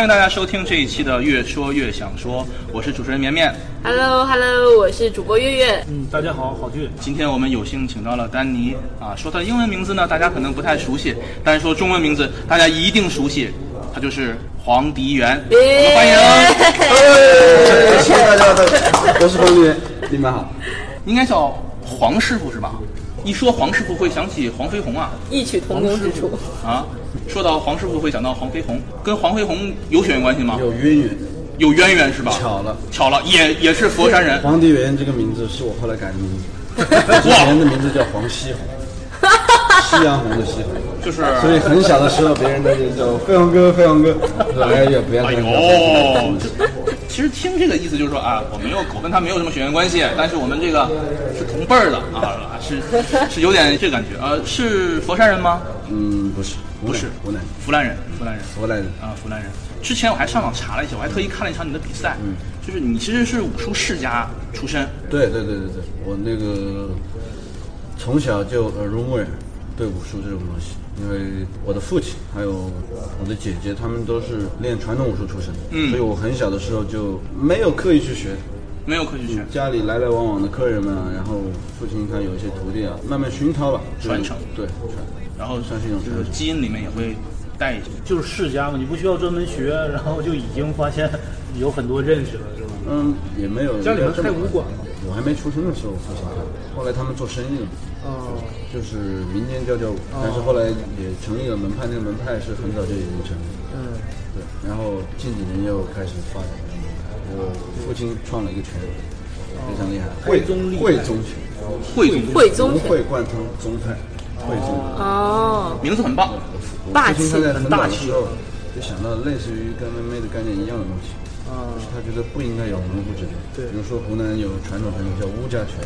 欢迎大家收听这一期的《越说越想说》，我是主持人绵绵。Hello Hello，我是主播月月。嗯，大家好，好俊。今天我们有幸请到了丹尼啊，说他的英文名字呢，大家可能不太熟悉，但是说中文名字大家一定熟悉，他就是黄迪元。我们欢迎，哎谢谢大家的，我是黄迪元，你们好。应该叫黄师傅是吧？一说黄师傅会想起黄飞鸿啊异曲同工之处。啊！说到黄师傅会想到黄飞鸿，跟黄飞鸿有血缘关系吗？有渊源，有渊源是吧？巧了，巧了，也也是佛山人。黄帝元这个名字是我后来改的名字，之前的名字叫黄西红，夕阳红的西红。就是，所以很小的时候，别人都就叫飞鸿哥，飞鸿哥。我说哎呀，不要哎这样呦叫。，其实听这个意思就是说啊，我没有，我跟他没有什么血缘关系，但是我们这个是同辈儿的啊，是 是有点这感觉。呃，是佛山人吗？嗯，不是，不是，湖南，湖南人，湖南人，湖南人。啊，湖南人。之前我还上网查了一下，我还特意看了一场你的比赛，嗯，就是你其实是武术世家出身，对对对对对，我那个从小就耳濡目染对武术这种东西，因为我的父亲还有我的姐姐，他们都是练传统武术出身的，嗯所以我很小的时候就没有刻意去学。没有刻意去学。家里来来往往的客人们啊，然后父亲他有一些徒弟啊，慢慢熏陶吧，传承对传，然后算是一种就是传承基因里面也会带一些。就是世家嘛，你不需要专门学，然后就已经发现有很多认识了，是吧？嗯，也没有家里面开武馆吗？我还没出生的时候，父亲开，后来他们做生意了嘛，哦，就是民间教教武，但是后来也成立了门派，那个门派是很早就已经成立了。嗯，对，然后近几年又开始发展这个门派。我父亲创了一个拳，非常厉害，会宗汇宗拳，汇总汇宗拳。融会贯通宗派，汇宗。哦，名字很棒，我霸气很大气的时候就想到类似于跟 MMA 的概念一样的东西，啊，他觉得不应该有门户之别。对比如说湖南有传统拳叫乌家拳，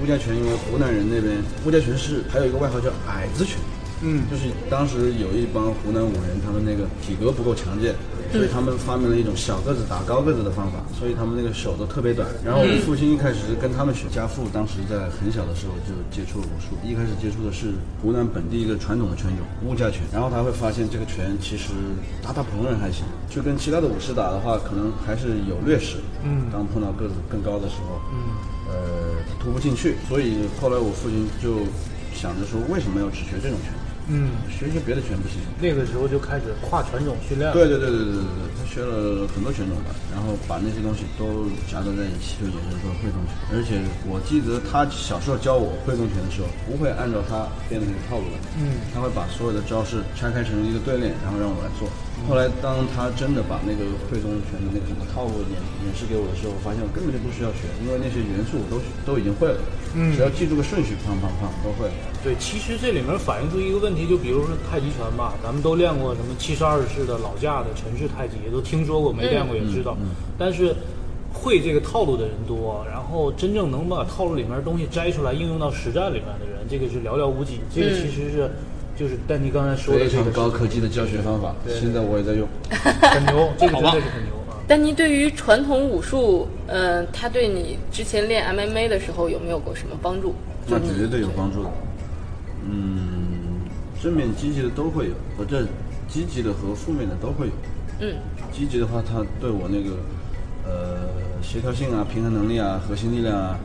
乌家拳因为湖南人那边乌家拳是还有一个外号叫矮子拳。嗯，就是当时有一帮湖南武人，他们那个体格不够强健，所以他们发明了一种小个子打高个子的方法，所以他们那个手都特别短。然后我父亲一开始是跟他们学，家父当时在很小的时候就接触了武术，一开始接触的是湖南本地一个传统的拳种乌家拳，然后他会发现这个拳其实打打普通人还行，就跟其他的武士打的话，可能还是有劣势。嗯当碰到个子更高的时候，嗯，呃，他突不进去，所以后来我父亲就想着说，为什么要只学这种拳？嗯，学一些别的拳不行。那个时候就开始跨拳种训练了。对对对对对对对，他学了很多拳种吧，然后把那些东西都夹杂在一起，就衍生出了汇宗拳。而且我记得他小时候教我会动拳的时候，不会按照他编的那个套路来，嗯，他会把所有的招式拆开成一个队列，然后让我来做。后来当他真的把那个会中拳的那个什么套路演演示给我的时候，我发现我根本就不需要学，因为那些元素我都都已经会了，嗯只要记住个顺序，砰砰砰都会了。对，其实这里面反映出一个问题，就比如说太极拳吧，咱们都练过什么七十二式的老架的陈氏太极，也都听说过，没练过也知道。但是会这个套路的人多，然后真正能把套路里面的东西摘出来应用到实战里面的人，这个是寥寥无几。这个其实是，就是丹尼刚才说的非这个常高科技的教学方法，现在我也在用。很牛，这个真的是很牛啊。丹尼对于传统武术，嗯、他对你之前练 MMA 的时候有没有过什么帮助？那绝对有帮助的。嗯，正面积极的都会有，或者积极的和负面的都会有。嗯，积极的话，它对我那个呃协调性啊、平衡能力啊、核心力量啊，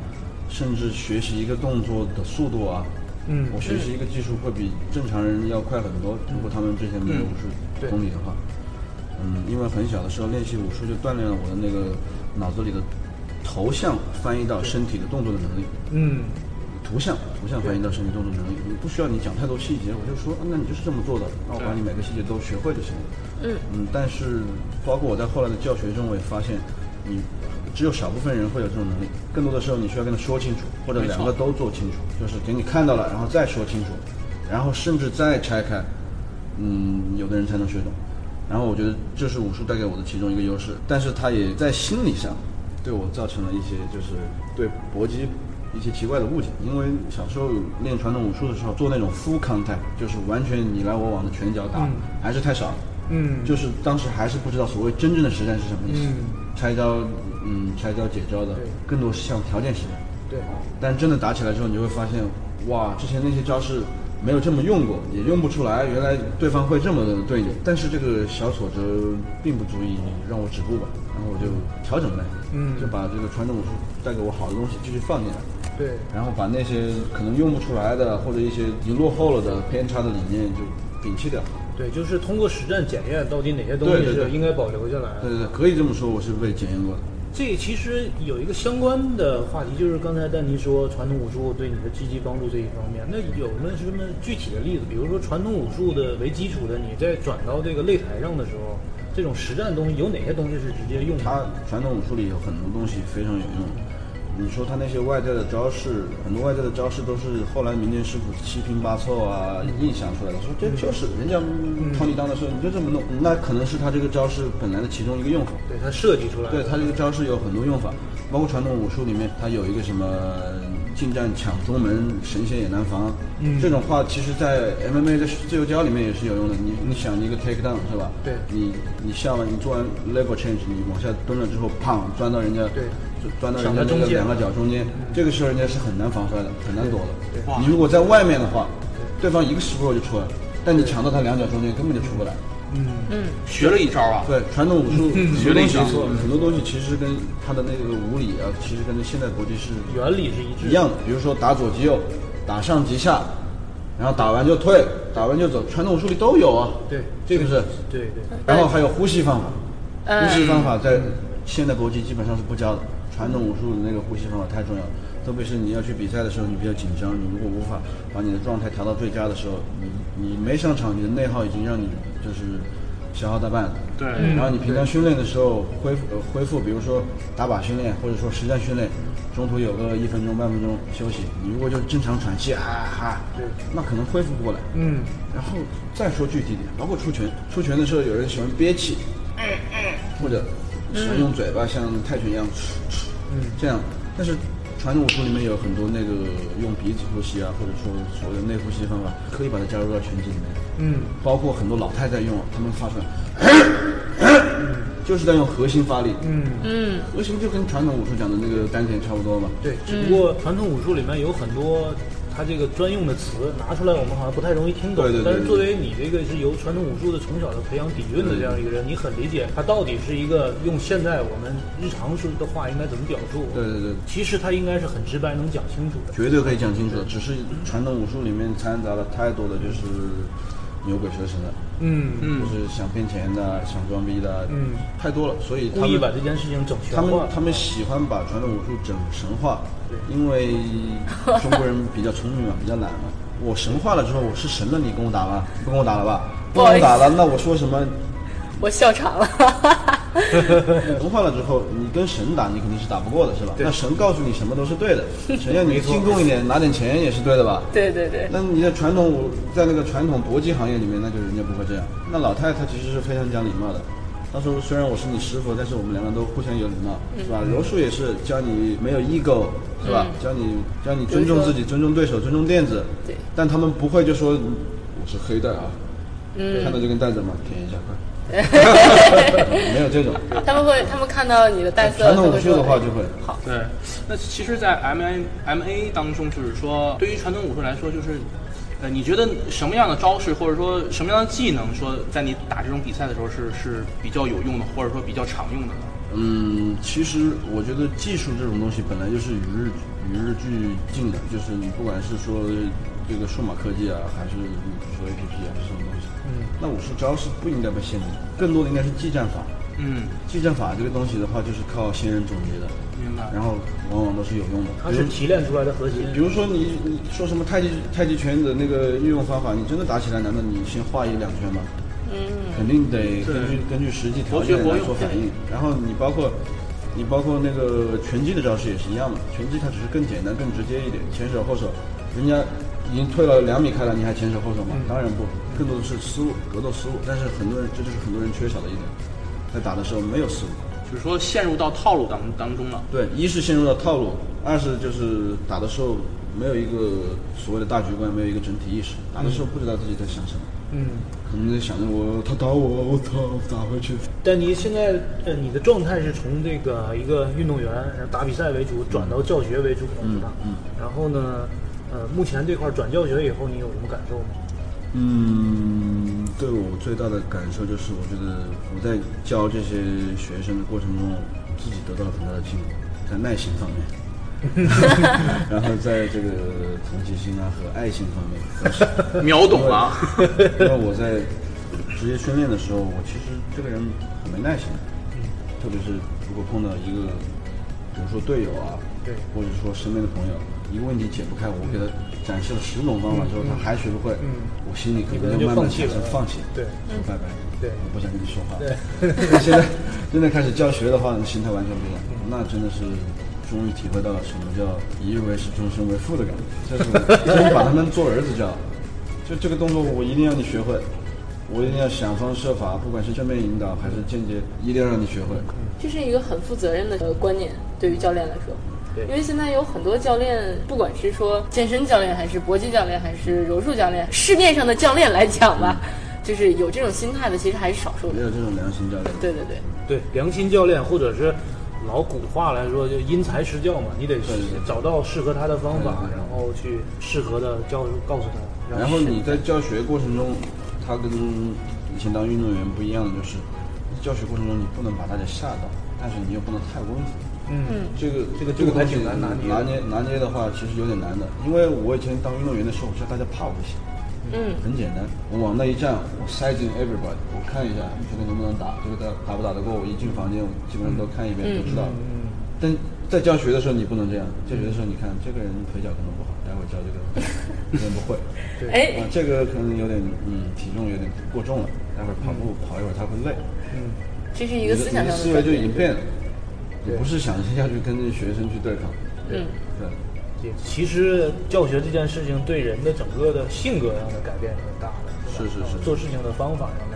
甚至学习一个动作的速度啊，嗯我学习一个技术会比正常人要快很多。如果他们之前没有武术对功底的话，嗯，因为很小的时候练习武术就锻炼了我的那个脑子里的头像翻译到身体的动作的能力。嗯，图像，图像翻译到身体动作能力，你不需要你讲太多细节，我就说，啊那你就是这么做的，那我把你每个细节都学会就行了。嗯嗯，但是包括我在后来的教学中，我也发现，你只有少部分人会有这种能力，更多的时候你需要跟他说清楚，或者两个都做清楚，就是给你看到了，然后再说清楚，然后甚至再拆开，嗯，有的人才能学懂。然后我觉得这是武术带给我的其中一个优势，但是它也在心理上对我造成了一些就是对搏击一些奇怪的误解。因为小时候练传统武术的时候做那种 full contact，就是完全你来我往的拳脚打，嗯还是太少了。嗯就是当时还是不知道所谓真正的实战是什么意思。嗯拆招，嗯，拆招解招的对，更多是像条件型的。对，但真的打起来之后，你就会发现，哇，之前那些招式没有这么用过，也用不出来。原来对方会这么对你，但是这个小挫折并不足以让我止步吧。然后我就调整呗，嗯就把这个传统武术带给我好的东西继续放进来，对，然后把那些可能用不出来的或者一些已经落后了的偏差的理念就摒弃掉。对，就是通过实战检验到底哪些东西对对对是应该保留下来的。对对对，可以这么说，我是被检验过的。这其实有一个相关的话题，就是刚才丹尼说传统武术对你的积极帮助这一方面，那有没有什么具体的例子？比如说传统武术的为基础的，你在转到这个擂台上的时候，这种实战东西有哪些东西是直接用的？它传统武术里有很多东西非常有用。你说他那些外在的招式，很多外在的招式都是后来民间师傅七拼八凑啊硬想出来的，说这就是人家掏你裆的时候你就这么弄，那可能是他这个招式本来的其中一个用法。对他设计出来。对他这个招式有很多用法，包括传统武术里面，他有一个什么近战抢宗门，神仙也难防。嗯这种话其实，在 MMA 的自由交里面也是有用的。你你想一个 take down 是吧？对你你下完你做完 level change，你往下蹲了之后，砰钻到人家对钻到人家中间那个两个脚中间，这个时候人家是很难防摔的，很难躲的。你如果在外面的话，对方一个石头就出来了，但你抢到他两脚中间根本就出不来。嗯嗯，学了一招啊，对，传统武术很学了一招多东西，很多东西其实跟他的那个武理啊，其实跟现代搏击是原理是一致的一样的。比如说打左击右，打上击下，然后打完就退，打完就走，传统武术里都有啊。对，这个是？对对。然后还有呼吸方法，嗯呼吸方法在现代搏击基本上是不教的，传统武术的那个呼吸方法太重要了。特别是你要去比赛的时候，你比较紧张，你如果无法把你的状态调到最佳的时候，你你没上场，你的内耗已经让你就是消耗大半了。对然后你平常训练的时候恢复、呃、恢复，比如说打靶训练或者说实战训练，中途有个一分钟、半分钟休息，你如果就正常喘气，哈哈，对那可能恢复不过来。嗯，然后再说具体点，包括出拳，出拳的时候有人喜欢憋气，或者喜欢用嘴巴像泰拳一样，嗯这样。但是传统武术里面有很多那个用鼻子呼吸啊，或者说所谓的内呼吸方法，可以把它加入到拳击里面。嗯，包括很多老太太用，他们发出来，就是在用核心发力。嗯嗯，核心就跟传统武术讲的那个丹田差不多嘛。对，只不过传统武术里面有很多它这个专用的词拿出来，我们好像不太容易听懂。对对对但是作为你这个是由传统武术的从小的培养底蕴的这样一个人，你很理解它到底是一个用现在我们日常说的话应该怎么表述。对对对，其实它应该是很直白，能讲清楚的。绝对可以讲清楚的。只是传统武术里面掺杂了太多的就是牛鬼蛇神的。嗯嗯就是想骗钱的，想装逼的，嗯，太多了，所以他故意们把这件事情整全他们。他们喜欢把传统武术整神化对，因为中国人比较聪明嘛，比较懒嘛。我神化了之后，我是神了，你跟我打吗？不跟我打了吧？不跟我打了，那我说什么？我笑场了。神化了之后，你跟神打，你肯定是打不过的，是吧？对那神告诉你什么都是对的，神要你进贡一点，拿点钱也是对的吧？对对对，那你在传统武在那个传统搏击行业里面，那就人家不会这样。那老太太其实是非常讲礼貌的。她说：“虽然我是你师傅，但是我们两个都互相有礼貌，是吧？柔术也是教你没有 ego，是吧？教你教你尊重自己，尊重对手，尊重垫子。对但他们不会就说我是黑带啊，看到这根带子吗？舔一下快，没有这种。他们会，他们看到你的带色，传统武术的话就会。好。对，那其实，在 M A M A 当中，就是说，对于传统武术来说，就是，呃，你觉得什么样的招式，或者说什么样的技能，说在你打这种比赛的时候是是比较有用的，或者说比较常用的呢？嗯，其实我觉得技术这种东西本来就是与日与日俱进的，就是你不管是说这个数码科技啊，还是说 A P P 啊，这种东西，嗯，那武术招式不应该被限制，更多的应该是技战法。嗯，技战法这个东西的话，就是靠先人总结的，明白。然后往往都是有用的。它是提炼出来的核心。比如说你你说什么太极太极拳的那个运用方法，你真的打起来，难道你先画一两圈吗？嗯，肯定得根据根据实际条件来做反应。然后你包括你包括那个拳击的招式也是一样的，拳击它只是更简单、更直接一点，前手后手，人家已经退了两米开了，你还前手后手吗？当然不，更多的是思路、格斗思路。但是很多人这就是很多人缺少的一点，在打的时候没有思路。就是说陷入到套路当当中了。对，一是陷入到套路，二是就是打的时候没有一个所谓的大局观，没有一个整体意识，打的时候不知道自己在想什么，嗯，可能在想着我他打我，我操，我打回去。但你现在呃，你的状态是从这个一个运动员然后打比赛为主，转到教学为主，是吧？嗯然后呢，呃，目前这块转教学以后，你有什么感受吗？嗯，对我最大的感受就是，我觉得我在教这些学生的过程中，自己得到了很大的进步，在耐心方面，然后在这个同情心啊和爱心方面都是。秒懂了。因为我在职业训练的时候，我其实这个人很没耐心，特别是如果碰到一个，比如说队友啊，对。或者说身边的朋友，一个问题解不开，我给他展示了十种方法之后，他还学不会，我心里可能就慢慢产生放弃，对。说拜拜，对。我不想跟你说话。对。但 现在真的开始教学的话，心态完全不一样，那真的是。终于体会到了什么叫一日为师，终身为父的感觉，就是真把他们做儿子教，就这个动作，我一定要你学会，我一定要想方设法，不管是正面引导还是间接，一定要让你学会。这是一个很负责任的呃观念，对于教练来说。对因为现在有很多教练，不管是说健身教练，还是搏击教练，还是柔术教练，市面上的教练来讲吧，就是有这种心态的，其实还是少数的。没有这种良心教练。对对对，对，良心教练或者是老古话来说，就因材施教嘛，你得找到适合他的方法，然后去适合的教告诉他。然后你在教学过程中，他跟以前当运动员不一样的就是，教学过程中你不能把大家吓到，但是你又不能太温和。嗯，这个这个这个东西度还挺难拿捏拿捏拿捏的话，其实有点难的。因为我以前当运动员的时候，我知道大家怕我不行，嗯，很简单，我往那一站，我塞进 everybody，我看一下这个能不能打，这个打打不打得过，我一进房间，我基本上都看一遍，都知道。嗯。但在教学的时候你不能这样，教学的时候你看这个人腿脚可能不好，待会教这个 可能不会，哎。啊，，这个可能有点嗯体重有点过重了，待会儿跑步跑一会儿他会累，嗯。这是一个思想上的你的思维就已。经变了，你不是想下去跟这学生去对抗，嗯，对。其实教学这件事情对人的整个的性格上的改变是很大的，是是是。做事情的方法上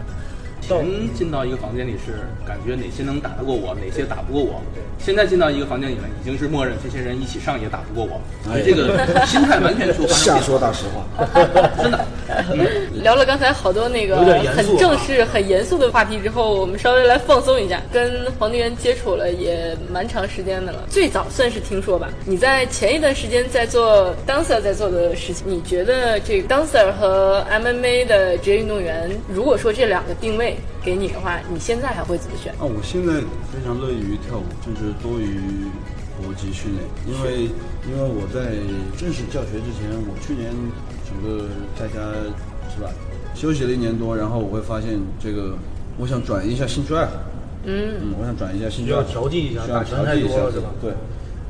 前进到一个房间里是感觉哪些能打得过我，哪些打不过我。现在进到一个房间里面，已经是默认这些人一起上也打不过我，所以这个心态完全就发生瞎。说大实话，真的，聊了刚才好多那个很正式、很严肃的话题之后，我们稍微来放松一下。跟黄帝元接触了也蛮长时间的了，最早算是听说吧。你在前一段时间在做 dancer 在做的事情，你觉得这个 dancer 和 MMA 的职业运动员，如果说这两个定位给你的话，你现在还会怎么选？啊，我现在非常乐于跳舞，就是多于搏击训练，因为因为我在正式教学之前，我去年整个在家是吧，休息了一年多，然后我会发现这个，我想转移一下兴趣爱好，嗯，嗯，我想转移一下兴趣需要爱好，调剂一下需要打拳太调剂一下多了是吧对。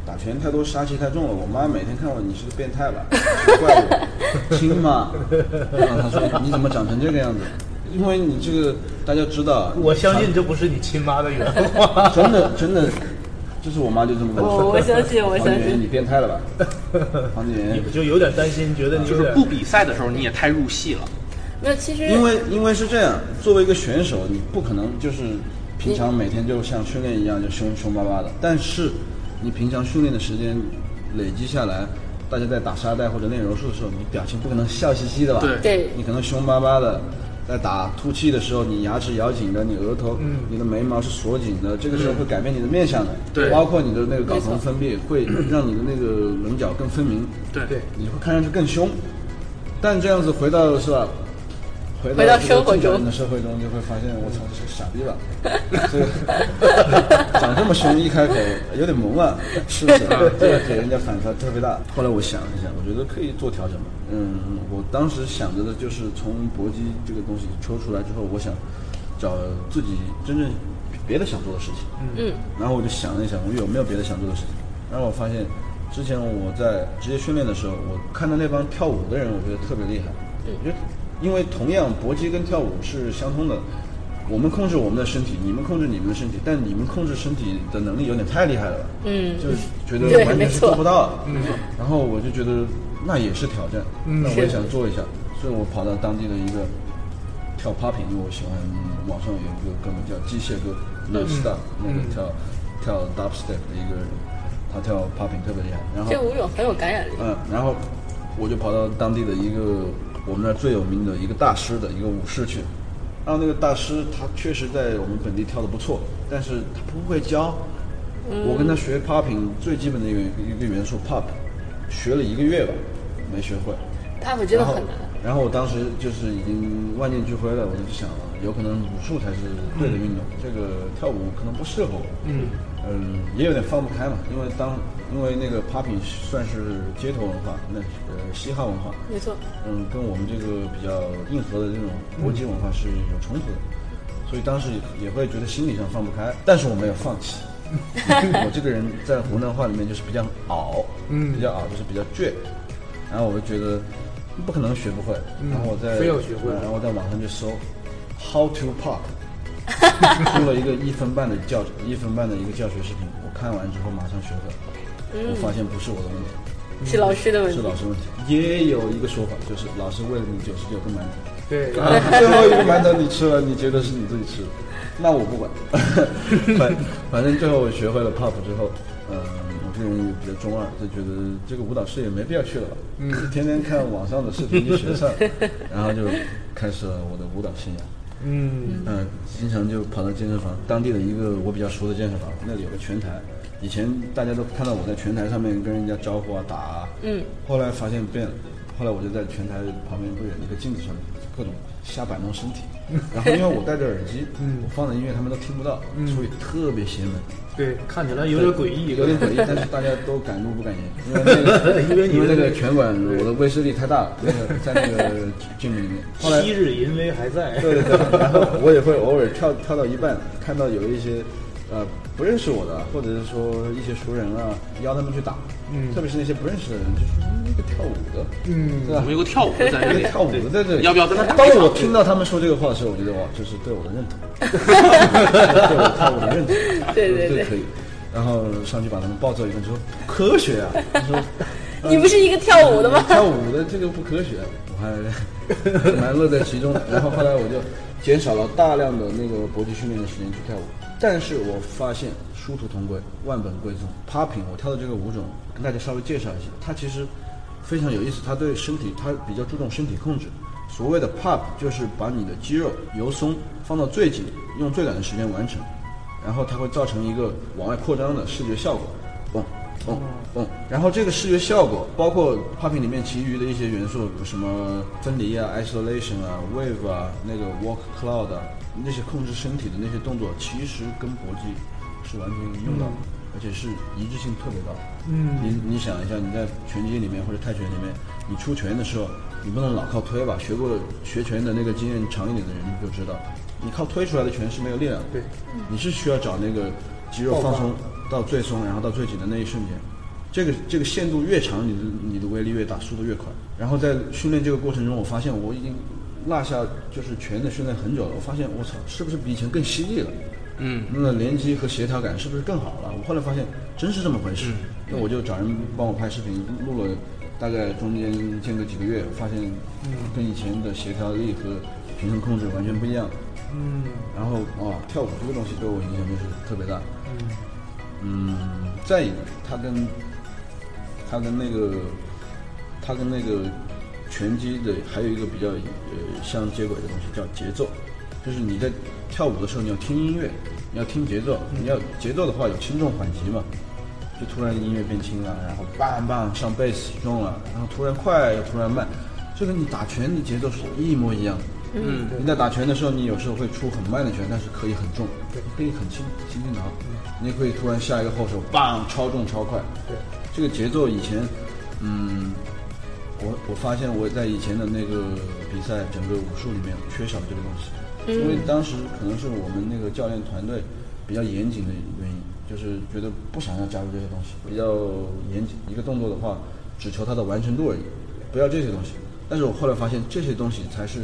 打拳太多，杀气太重了。我妈每天看我，你是个变态吧？怪我亲嘛？然 后她说你怎么长成这个样子？因为你这个大家知道，我相信这不是你亲妈的原话。真的真的，就是我妈就这么跟我说。我我相信我相信黄景元你变态了吧？黄景元你，就有点担心，觉得你就是不比赛的时候你也太入戏了。那其实因为因为是这样，作为一个选手，你不可能就是平常每天就像训练一样就凶凶巴巴的，但是你平常训练的时间累积下来。大家在打沙袋或者练柔术的时候，你表情不可能笑嘻嘻的吧？对对你可能凶巴巴的，在打吐气的时候，你牙齿咬紧的，你额头、你的眉毛是锁紧的，这个时候会改变你的面相的，对。包括你的那个睾酮分泌会让你的那个棱角更分明，对。对你会看上去更凶。但这样子回到是吧？回回到这个生活中的社会中，就会发现我操，这是个傻逼吧？这个长这么凶，一开口有点萌啊，是不是？这个给人家反差特别大。后来我想了一下，我觉得可以做调整嘛。嗯，我当时想着的就是从搏击这个东西抽出来之后，我想找自己真正别的想做的事情。嗯，然后我就想了一想，我有没有别的想做的事情？然后我发现，之前我在职业训练的时候，我看到那帮跳舞的人，我觉得特别厉害。我觉得，因为同样搏击跟跳舞是相通的，我们控制我们的身体，你们控制你们的身体，但你们控制身体的能力有点太厉害了吧？嗯就是觉得完全是做不到。嗯，然后我就觉得那也是挑战，那我也想做一下，所以我跑到当地的一个跳 popping，因为我喜欢网上有一个哥们叫机械哥 No Stop，、那个跳跳 dubstep 的一个人，他跳 popping 特别厉害。然后这舞种很有感染力。嗯，然后我就跑到当地的一个我们那儿最有名的一个大师的一个舞室去。然后那个大师他确实在我们本地跳的不错，但是他不会教。我跟他学 popping 最基本的一个一个元素 pop，学了一个月吧，没学会。pop 真的很难。然后我当时就是已经万念俱灰了，我就想，有可能武术才是对的运动，这个跳舞可能不适合我。嗯嗯，也有点放不开嘛，因为当因为那个 popping 算是街头文化，那呃嘻哈文化，没错，嗯，跟我们这个比较硬核的这种国际文化是有冲突的，所以当时也会觉得心理上放不开，但是我没有放弃。我这个人在湖南话里面就是比较傲，嗯。比较傲，就是比较倔，然后我就觉得不可能学不会，然后我在非要学会。然后我在网上就搜 how to pop，出了一个一分半的教一分半的一个教学视频，我看完之后马上学会了，我发现不是我的问题。是老师的问题。是老师问题。也有一个说法，就是老师喂了你九十九个馒头，对，啊，最后一个馒头你吃了，你觉得是你自己吃的，那我不管。反反正最后我学会了 pop 之后，嗯、我这个人也比较中二，就觉得这个舞蹈室也没必要去了吧，嗯，天天看网上的视频就学上，然后就开始了我的舞蹈生涯。嗯。嗯，经常就跑到健身房，当地的一个我比较熟的健身房，那里有个拳台。以前大家都看到我在拳台上面跟人家招呼啊打啊，嗯，后来发现变了，后来我就在拳台旁边不远的一个镜子上面各种瞎摆弄身体，然后因为我戴着耳机，嗯我放的音乐他们都听不到，所以特别邪门，对，看起来有点诡异，有点诡异，但是大家都敢怒不敢言，因为 因为你因为那个拳馆我的威慑力太大了，那个在那个 gym 里面，后来昔日淫威还在。对对对，然后我也会偶尔跳跳到一半，看到有一些呃不认识我的，或者是说一些熟人啊，邀他们去打，嗯特别是那些不认识的人，就说嗯那个跳舞的，嗯对吧我们？有个跳舞的在这里，跳舞的在这里，要不要跟他打当我听到他们说这个话的时候，我觉得哇，这是对我的认同，对我跳舞的认同，对对对可以。然后上去把他们暴揍一顿之后，不科学啊！他说你不是一个跳舞的吗？跳舞的这个不科学，我还蛮乐在其中的。然后后来我就减少了大量的那个搏击训练的时间去跳舞，但是我发现殊途同归，万本归宗。Popping 我跳的这个舞种，跟大家稍微介绍一下，它其实非常有意思，它对身体它比较注重身体控制。所谓的 pop 就是把你的肌肉由松放到最紧，用最短的时间完成，然后它会造成一个往外扩张的视觉效果。嘣嘣嘣，然后这个视觉效果包括 popping 里面其余的一些元素，什么分离啊、isolation 啊、wave 啊、那个 walk cloud 啊，那些控制身体的那些动作，其实跟搏击是完全用到的，而且是一致性特别高。嗯你你想一下，你在拳击里面或者泰拳里面，你出拳的时候，你不能老靠推吧？学过学拳的那个经验长一点的人就知道，你靠推出来的拳是没有力量的。对，你是需要找那个肌肉放松到最松，然后到最紧的那一瞬间，这个这个限度越长，你的你的威力越大，速度越快。然后在训练这个过程中，我发现我已经落下就是拳的训练很久了，我发现我操，是不是比以前更犀利了？嗯，那连击和协调感是不是更好了？我后来发现真是这么回事，那我就找人帮我拍视频，录了大概中间间隔几个月，发现跟以前的协调力和平衡控制完全不一样。嗯然后哦，跳舞这个东西对我影响就是特别大。嗯，再一个，它跟它跟那个它跟那个拳击的还有一个比较呃相接轨的东西叫节奏，就是你在跳舞的时候你要听音乐，你要听节奏，你要节奏的话有轻重缓急嘛，就突然音乐变轻了，然后棒棒上贝斯重了，然后突然快又突然慢，这跟你打拳的节奏是一模一样的。嗯，你在打拳的时候，你有时候会出很慢的拳，但是可以很重，对可以很轻轻轻拿。你也可以突然下一个后手，棒，超重超快。对，这个节奏以前，嗯，我我发现我在以前的那个比赛整个武术里面缺少这个东西，因为当时可能是我们那个教练团队比较严谨的原因，就是觉得不想要加入这些东西，比较严谨。一个动作的话，只求它的完成度而已，不要这些东西。但是我后来发现，这些东西才是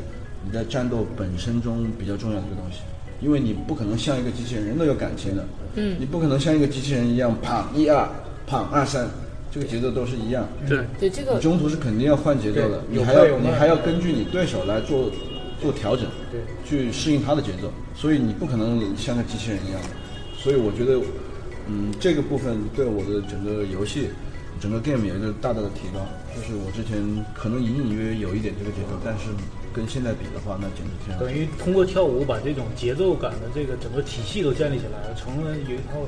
你在战斗本身中比较重要的一个东西，因为你不可能像一个机器人，人都有感情的，嗯，你不可能像一个机器人一样，砰一二，砰二三，这个节奏都是一样，对，对这个你中途是肯定要换节奏的，你还要你还要根据你对手来做做调整，对，去适应他的节奏，所以你不可能像个机器人一样。所以我觉得，嗯，这个部分对我的整个游戏、整个 game 有一个大大的提高。就是我之前可能隐隐约约有一点这个节奏，但是跟现在比的话，那简直天。等于通过跳舞把这种节奏感的这个整个体系都建立起来了，成了有一套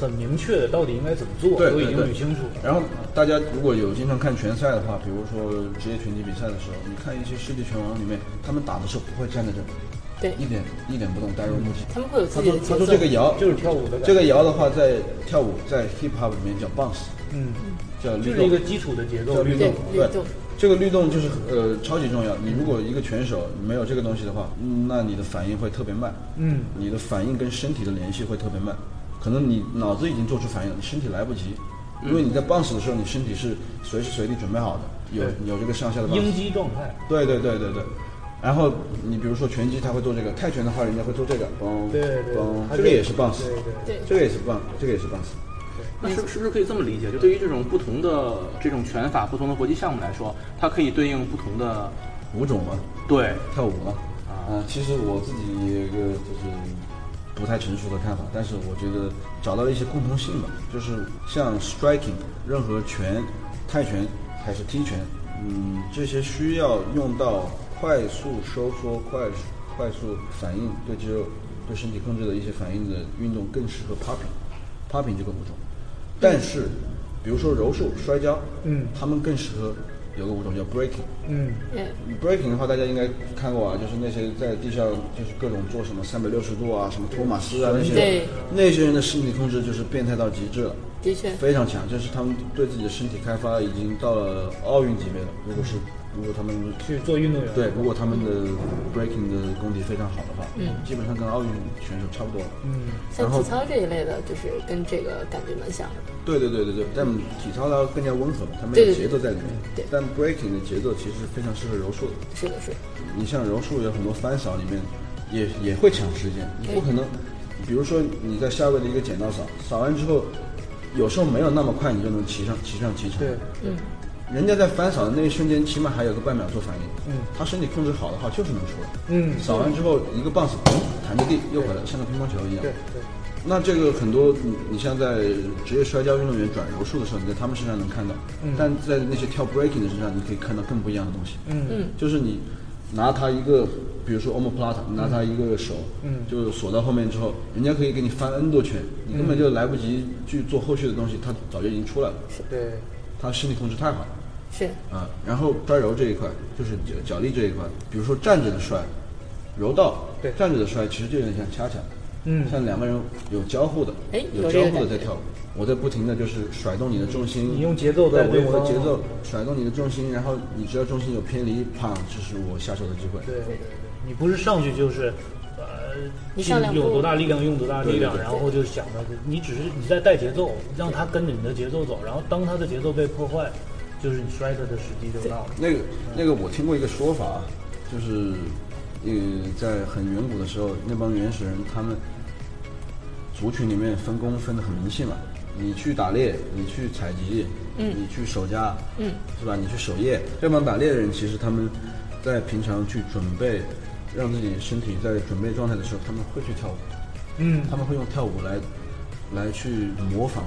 很明确的到底应该怎么做，都已经捋清楚了。然后大家如果有经常看拳赛的话，比如说职业拳击比赛的时候，你看一些世界拳王里面，他们打的时候不会站在这儿，对一点一点不动，呆若木鸡。他们会有自他说他己的节奏。说这个摇就是跳舞的这个摇的话，在跳舞在 hip hop 里面叫 bounce，嗯，叫律动就是一个。基础的节奏律叫律动对，律动这个律动就是呃超级重要。你如果一个拳手没有这个东西的话，嗯那你的反应会特别慢，嗯，你的反应跟身体的联系会特别慢，可能你脑子已经做出反应了，你身体来不及，因为你在 bounce 的时候，你身体是随时随地准备好的，有有这个上下的鹰 bounce。击状态。对对对对对。然后你比如说拳击，他会做这个；泰拳的话，人家会做这个，嘣对对嘣，这个也是 bounce，对对对这个也是 bounce，这个也是 bounce。那是是不是可以这么理解？就对于这种不同的这种拳法、不同的国际项目来说，它可以对应不同的舞种吗，对跳舞吗。啊、其实我自己也有一个就是不太成熟的看法，但是我觉得找到了一些共同性吧，就是像 striking，任何拳、泰拳还是踢拳，嗯，这些需要用到快速收缩、快快速反应对肌肉、对身体控制的一些反应的运动，更适合 popping，popping 这个舞种。但是，比如说柔术、摔跤，嗯。他们更适合有个舞种叫 breaking。嗯，嗯，breaking 的话，大家应该看过啊，就是那些在地上就是各种做什么三百六十度啊，什么托马斯啊那些。对，那些人的身体控制就是变态到极致了，的确，非常强，就是他们对自己的身体开发已经到了奥运级别了。如果是如果他们去做运动员。对，如果他们的 breaking 的功底非常好的话，嗯，基本上跟奥运选手差不多了。嗯，像然后体操这一类的，就是跟这个感觉蛮像的。对对对对对，但体操它更加温和，它没有节奏在里面对。但 breaking 的节奏其实非常适合柔术的。是的，是的。你像柔术有很多翻扫里面也也会抢时间，你不可能，比如说你在下位的一个剪刀扫，扫完之后，有时候没有那么快你就能骑上骑上骑场。对，嗯，人家在翻扫的那一瞬间，起码还有个半秒做反应。嗯，他身体控制好的话，就是能出来。嗯，扫完之后一个棒子，嘣弹着地又回来，像个乒乓球一样。对对，那这个很多，你你像在职业摔跤运动员转柔术的时候，你在他们身上能看到，但在那些跳 breaking 的身上，你可以看到更不一样的东西。嗯嗯，就是你拿他一个，比如说 omoplata，拿他一个手，嗯就锁到后面之后，人家可以给你翻 N 多圈，你根本就来不及去做后续的东西，他早就已经出来了。对，他身体控制太好了。是，啊，然后摔柔这一块就是脚脚力这一块，比如说站着的摔，柔道，对。站着的摔其实就有点像恰恰，嗯。像两个人有交互的，哎有交互的在跳舞，我在不停的就是甩动你的重心，你用节奏在对我的节奏甩动你的重心，然后你只要重心有偏离，啪，这是我下手的机会。对对对，你不是上去就是，你上两步有多大力量用多大力量，对对对然后就想着你只是你在带节奏，让他跟着你的节奏走，然后当他的节奏被破坏，就是你摔他的时机就到了。那个那个我听过一个说法，就是呃在很远古的时候，那帮原始人他们族群里面分工分得很明细嘛。你去打猎，你去采集，嗯你去守家，嗯，是吧？你去守夜。这帮打猎的人其实他们在平常去准备，让自己身体在准备状态的时候，他们会去跳舞。嗯，他们会用跳舞来来去模仿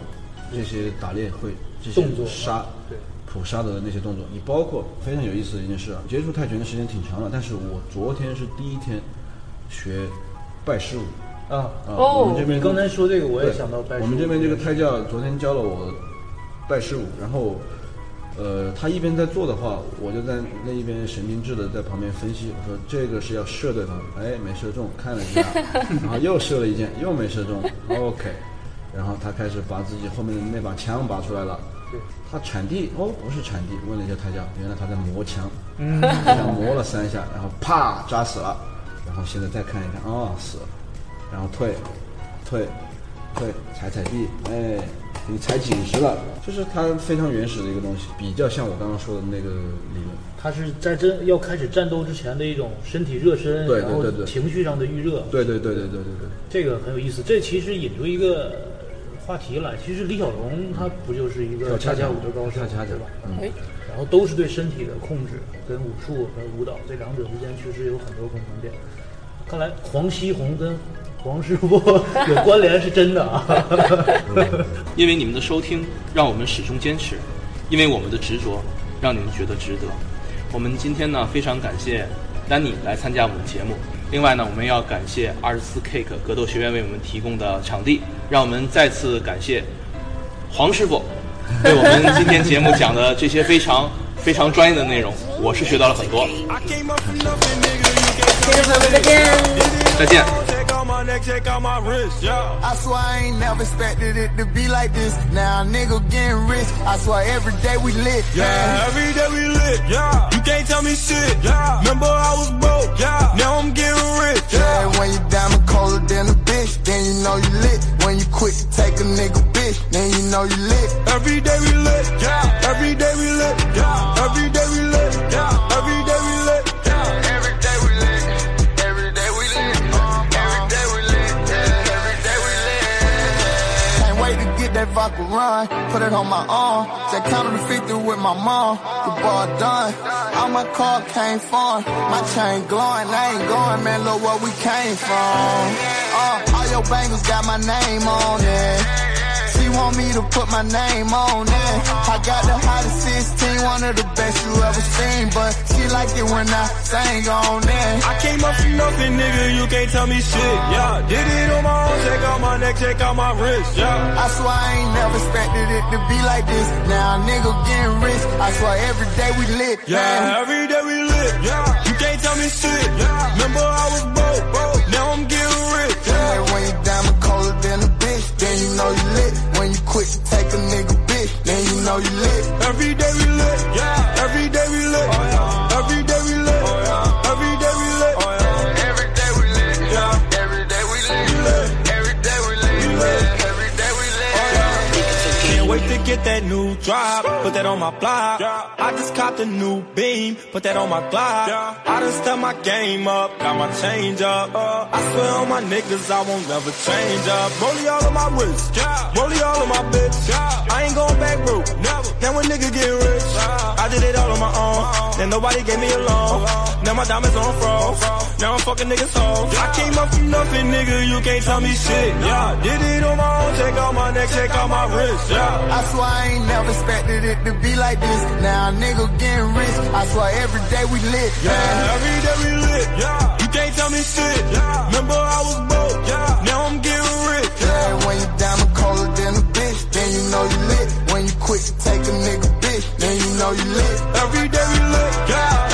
这些打猎会这些动作杀对捕杀的那些动作。你包括非常有意思的一件事啊，接触泰拳的时间挺长了，但是我昨天是第一天学拜师舞啊，啊。哦我们这边刚才说这个，我也想到拜师我们这边这个胎教昨天教了我拜师舞，然后呃，他一边在做的话，我就在那一边神经质的在旁边分析，我说这个是要射对方，哎，没射中，看了一下，然后又射了一箭，又没射中，OK，然后他开始把自己后面的那把枪拔出来了。对他铲地哦，不是铲地，问了一下胎教，原来他在磨枪，嗯，枪磨了三下，然后啪扎死了，然后现在再看一看，哦死了，然后退，退，退，踩踩地，哎，给你踩紧实了，就是它非常原始的一个东西，比较像我刚刚说的那个理论。它是在真要开始战斗之前的一种身体热身，对对然后对对情绪上的预热，对对对对对对对，这个很有意思。这其实引出一个话题来，其实李小龙他不就是一个恰恰舞的高手，恰恰对吧？嗯哎，然后都是对身体的控制，跟武术和舞蹈这两者之间确实有很多共同点。看来黄西红跟黄师傅有关联是真的啊！因为你们的收听，让我们始终坚持；因为我们的执着，让你们觉得值得。我们今天呢，非常感谢丹尼来参加我们的节目。另外呢，我们要感谢二十四 Cake 格斗学院为我们提供的场地，让我们再次感谢黄师傅对我们今天节目讲的这些非常非常专业的内容，我是学到了很多。听众朋友们再见。再见。Check out my neck, check out my wrist, yeah. I swear I ain't never expected it to be like this. Now a nigga getting rich. I swear every day we lit. Yeah, every day we lit, yeah. You can't tell me shit, yeah. Remember I was broke, yeah. Now I'm getting rich, Yeah, yeah. when you diamond colder than a bitch, then you know you lit. When you quick to take a nigga bitch, then you know you lit. Every day we lit, yeah. Every day we lit, yeah. Every day run. Put it on my arm. Just counted the 50 with my mom. The ball done. All my car came from. My chain glowing. I ain't going, man. Look where we came from. Uh, all your bangles got my name on it. She want me to put my name on it. I got the hottest 16, one of the best you ever seen. But she like it when I sing on it. I came up from nothing, nigga. You can't tell me shit, yeah. Did it on my own. Check out my neck, check out my wrist, yeah. I swear I ain't never expected it to be like this. Now nigga getting rich. I swear every day we lit. man. Yeah, every day we lit. Yeah, you can't tell me shit. Yeah, remember I was broke. broke. Drop. Put that on my block. I just copped a new beam. Put that on my Glock. I done step my game up. Got my change up. Uh. I swear on my niggas, I won't never change up. Rollie all of my wrist. Rollie all of my bitch. I ain't going back, bro. Never. Now a nigga get rich. I did it all on my own. Uh-huh. Then nobody gave me a loan. Uh-huh. Now my diamonds on froze. Now I'm fucking niggas hoes. I came up from nothing, nigga. You can't tell me shit. Yeah, did it on my own. Check out my neck, check out my wrist. Yeah. I swear I ain't never expected it to be like this. Now a nigga getting rich. I swear every day we lit. man. Yeah, every day we lit. Yeah, you can't tell me shit. Yeah, remember I was broke. Yeah, now I'm getting rich. Yeah, when you diamond colder than a bitch, then you know you lit. When you quick to take a nigga bitch, then you know you lit. Every day we lit. Yeah,